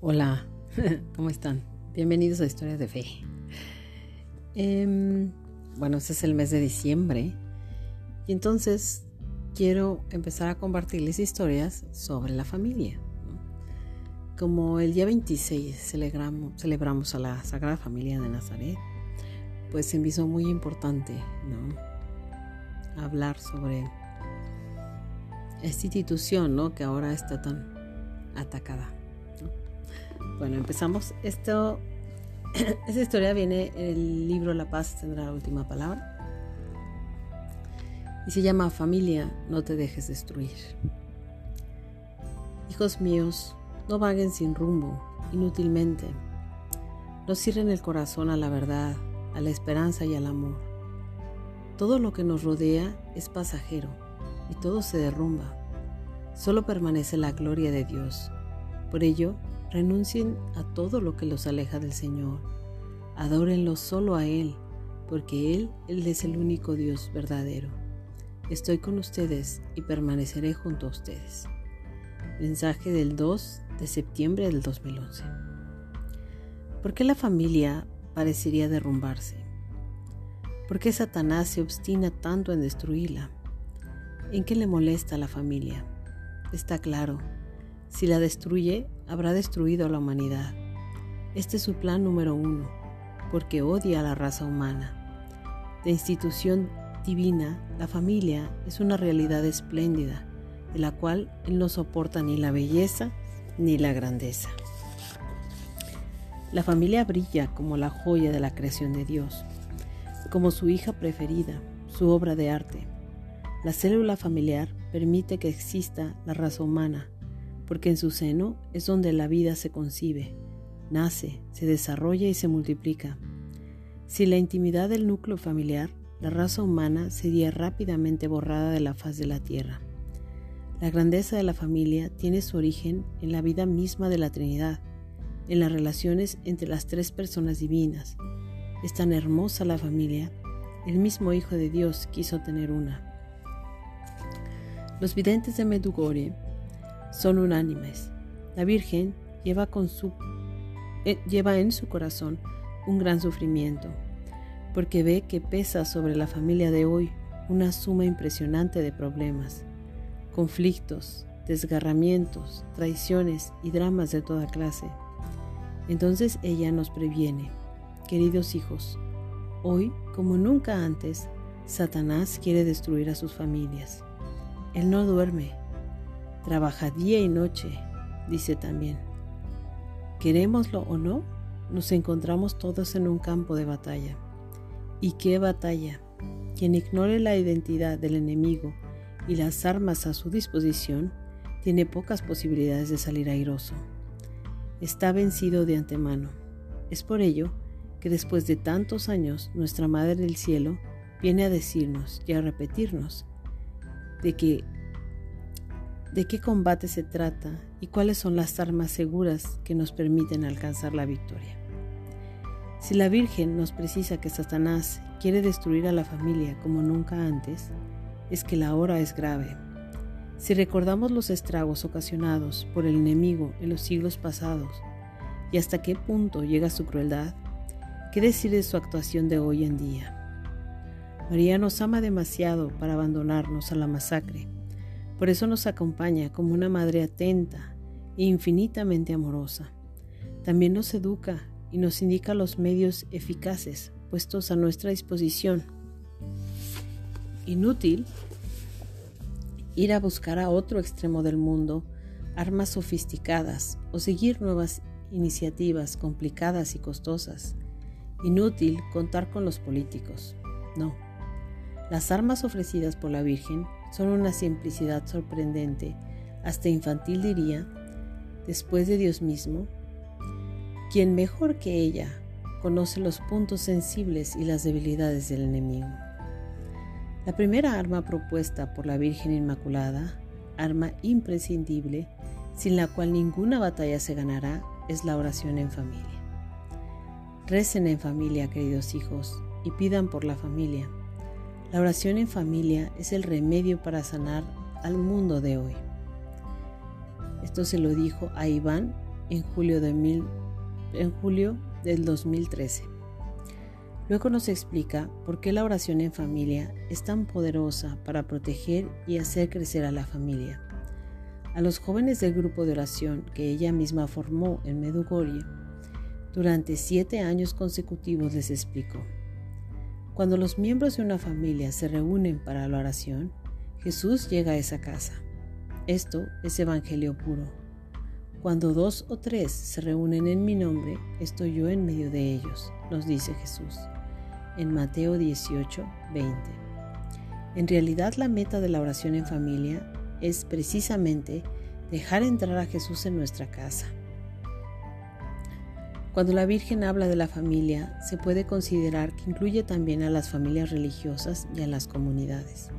Hola, ¿cómo están? Bienvenidos a Historias de Fe. Em, bueno, este es el mes de diciembre y entonces quiero empezar a compartirles historias sobre la familia. Como el día 26 celebramos, a la Sagrada Familia de Nazaret, pues se me hizo muy importante ¿no? hablar sobre esta institución ¿no? que ahora está tan atacada. Bueno, empezamos. Esto, esta historia viene en el libro La paz tendrá la última palabra. Y se llama Familia, no te dejes destruir. Hijos míos, no vaguen sin rumbo, inútilmente. No cierren el corazón a la verdad, a la esperanza y al amor. Todo lo que nos rodea es pasajero y todo se derrumba. Solo permanece la gloria de Dios. Por ello, renuncien a todo lo que los aleja del Señor. Adórenlo solo a Él, porque Él, es el único Dios verdadero. Estoy con ustedes y permaneceré junto a ustedes. Mensaje del 2 de septiembre del 2011. ¿Por qué la familia parecería derrumbarse? ¿Por qué Satanás se obstina tanto en destruirla? ¿En qué le molesta a la familia? Está claro, si la destruye, habrá destruido a la humanidad. Este es su plan número uno, porque odia a la raza humana. De institución divina, la familia es una realidad espléndida, de la cual él no soporta ni la belleza ni la grandeza. La familia brilla como la joya de la creación de Dios, como su hija preferida, su obra de arte. La célula familiar permite que exista la raza humana, porque en su seno es donde la vida se concibe, nace, se desarrolla y se multiplica. Sin la intimidad del núcleo familiar, la raza humana sería rápidamente borrada de la faz de la tierra. La grandeza de la familia tiene su origen en la vida misma de la Trinidad, en las relaciones entre las tres personas divinas. Es tan hermosa la familia, el mismo Hijo de Dios quiso tener una. Los videntes de Medugorje son unánimes. La Virgen lleva, eh, lleva en su corazón un gran sufrimiento, porque ve que pesa sobre la familia de hoy una suma impresionante de problemas, conflictos, desgarramientos, traiciones y dramas de toda clase. Entonces ella nos previene, queridos hijos, hoy como nunca antes, Satanás quiere destruir a sus familias. Él no duerme, Trabaja día y noche, dice también. Querémoslo o no, nos encontramos todos en un campo de batalla. ¿Y qué batalla? Quien ignore la identidad del enemigo y las armas a su disposición, tiene pocas posibilidades de salir airoso. Está vencido de antemano. Es por ello que después de tantos años nuestra Madre del Cielo viene a decirnos y a repetirnos de que de qué combate se trata y cuáles son las armas seguras que nos permiten alcanzar la victoria. Si la Virgen nos precisa que Satanás quiere destruir a la familia como nunca antes, es que la hora es grave. Si recordamos los estragos ocasionados por el enemigo en los siglos pasados y hasta qué punto llega su crueldad, ¿qué decir de su actuación de hoy en día? María nos ama demasiado para abandonarnos a la masacre por eso nos acompaña como una madre atenta e infinitamente amorosa. También nos educa y nos indica los medios eficaces puestos a nuestra disposición. Inútil ir a buscar a otro extremo del mundo armas sofisticadas o seguir nuevas iniciativas complicadas y costosas. Inútil contar con los políticos. No. Las armas ofrecidas por la Virgen son una simplicidad sorprendente, hasta infantil diría, después de Dios mismo, quien mejor que ella conoce los puntos sensibles y las debilidades del enemigo. La primera arma propuesta por la Virgen Inmaculada, arma imprescindible, sin la cual ninguna batalla se ganará, es la oración en familia. Recen en familia, queridos hijos, y pidan por la familia la oración en familia es el remedio para sanar al mundo de hoy. Esto se lo dijo a Iván en julio, de en julio del 2013. Luego nos explica por qué la oración en familia es tan poderosa para proteger y hacer crecer a la familia. A los jóvenes del grupo de oración que ella misma formó en Medugorje, durante siete años consecutivos les explicó. Cuando los miembros de una familia se reúnen para la oración, Jesús llega a esa casa. Esto es Evangelio puro. Cuando dos o tres se reúnen en mi nombre, estoy yo en medio de ellos, nos dice Jesús, en Mateo 18, 20. En realidad la meta de la oración en familia es precisamente dejar entrar a Jesús en nuestra casa. Cuando la Virgen habla de la familia, se puede considerar que incluye también a las familias religiosas y a las comunidades.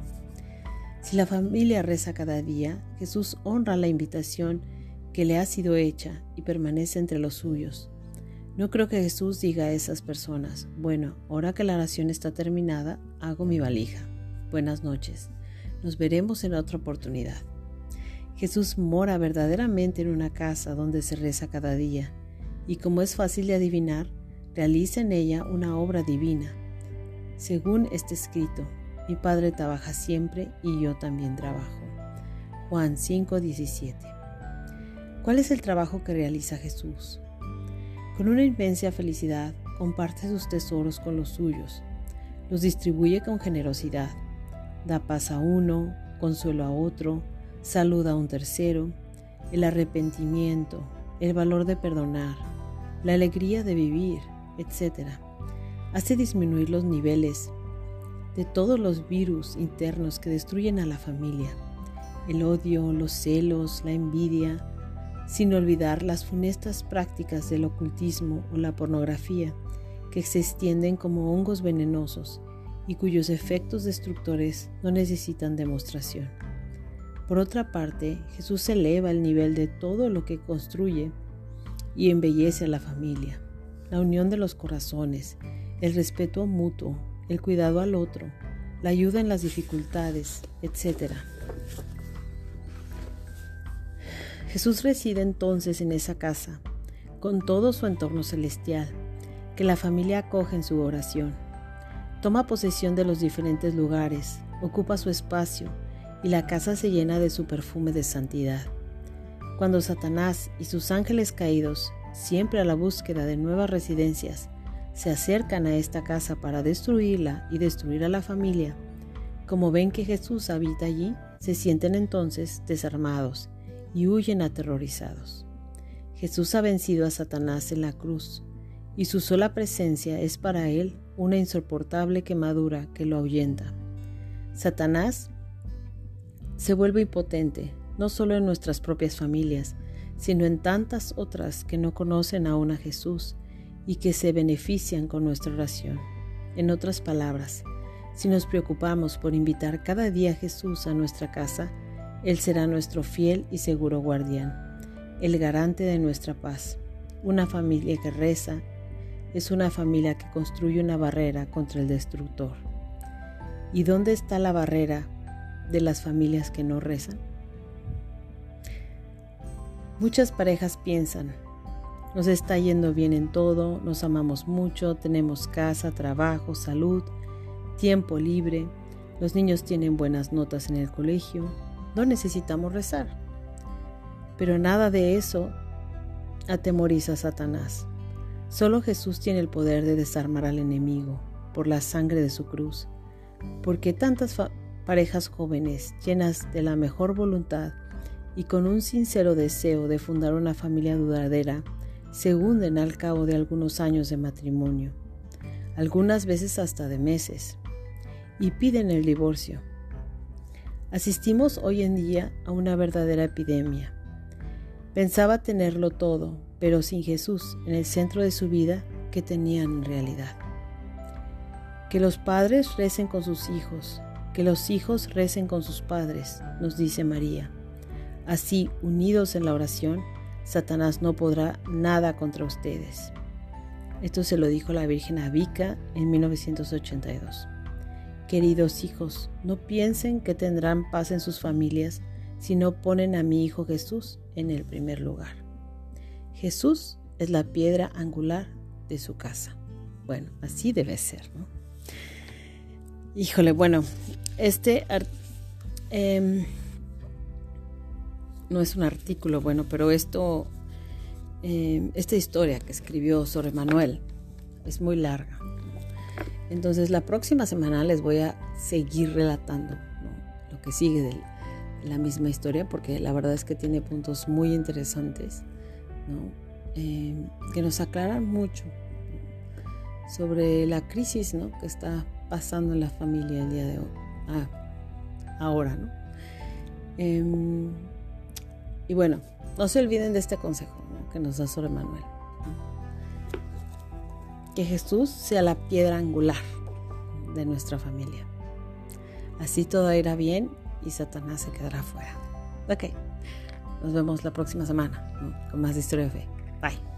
Si la familia reza cada día, Jesús honra la invitación que le ha sido hecha y permanece entre los suyos. No creo que Jesús diga a esas personas, bueno, ahora que la oración está terminada, hago mi valija. Buenas noches. Nos veremos en otra oportunidad. Jesús mora verdaderamente en una casa donde se reza cada día y como es fácil de adivinar, realiza en ella una obra divina. Según este escrito, mi Padre trabaja siempre y yo también trabajo. Juan 5:17. ¿Cuál es el trabajo que realiza Jesús? Con una inmensa felicidad comparte sus tesoros con los suyos, los distribuye con generosidad, da paz a uno, consuelo a otro, saluda a un tercero, el arrepentimiento, el valor de perdonar, la alegría de vivir, etc. Hace disminuir los niveles de todos los virus internos que destruyen a la familia, el odio, los celos, la envidia, sin olvidar las funestas prácticas del ocultismo o la pornografía, que se extienden como hongos venenosos y cuyos efectos destructores no necesitan demostración. Por otra parte, Jesús eleva el nivel de todo lo que construye y embellece a la familia. La unión de los corazones, el respeto mutuo, el cuidado al otro, la ayuda en las dificultades, etc. Jesús reside entonces en esa casa, con todo su entorno celestial, que la familia acoge en su oración. Toma posesión de los diferentes lugares, ocupa su espacio y la casa se llena de su perfume de santidad. Cuando Satanás y sus ángeles caídos, siempre a la búsqueda de nuevas residencias, se acercan a esta casa para destruirla y destruir a la familia, como ven que Jesús habita allí, se sienten entonces desarmados y huyen aterrorizados. Jesús ha vencido a Satanás en la cruz, y su sola presencia es para él una insoportable quemadura que lo ahuyenta. Satanás se vuelve impotente no solo en nuestras propias familias, sino en tantas otras que no conocen aún a Jesús y que se benefician con nuestra oración. En otras palabras, si nos preocupamos por invitar cada día a Jesús a nuestra casa, Él será nuestro fiel y seguro guardián, el garante de nuestra paz. Una familia que reza es una familia que construye una barrera contra el destructor. ¿Y dónde está la barrera de las familias que no rezan? Muchas parejas piensan, nos está yendo bien en todo, nos amamos mucho, tenemos casa, trabajo, salud, tiempo libre, los niños tienen buenas notas en el colegio, no necesitamos rezar. Pero nada de eso atemoriza a Satanás. Solo Jesús tiene el poder de desarmar al enemigo por la sangre de su cruz. Porque tantas parejas jóvenes llenas de la mejor voluntad y con un sincero deseo de fundar una familia duradera, se hunden al cabo de algunos años de matrimonio, algunas veces hasta de meses, y piden el divorcio. Asistimos hoy en día a una verdadera epidemia. Pensaba tenerlo todo, pero sin Jesús en el centro de su vida, que tenían en realidad? Que los padres recen con sus hijos, que los hijos recen con sus padres, nos dice María. Así, unidos en la oración, Satanás no podrá nada contra ustedes. Esto se lo dijo la Virgen a en 1982. Queridos hijos, no piensen que tendrán paz en sus familias si no ponen a mi Hijo Jesús en el primer lugar. Jesús es la piedra angular de su casa. Bueno, así debe ser, ¿no? Híjole, bueno, este em, no es un artículo, bueno, pero esto, em, esta historia que escribió sobre Manuel es muy larga. Entonces la próxima semana les voy a seguir relatando lo que sigue de la misma historia, porque la verdad es que tiene puntos muy interesantes, em, que nos aclaran mucho sobre la crisis que está pasando en la familia el día de hoy, ah, ahora. ¿no? Em, y bueno, no se olviden de este consejo que nos da sobre Manuel. Que Jesús sea la piedra angular de nuestra familia. Así todo irá bien y Satanás se quedará fuera. Ok, nos vemos la próxima semana con más de Historia de Fe. Bye.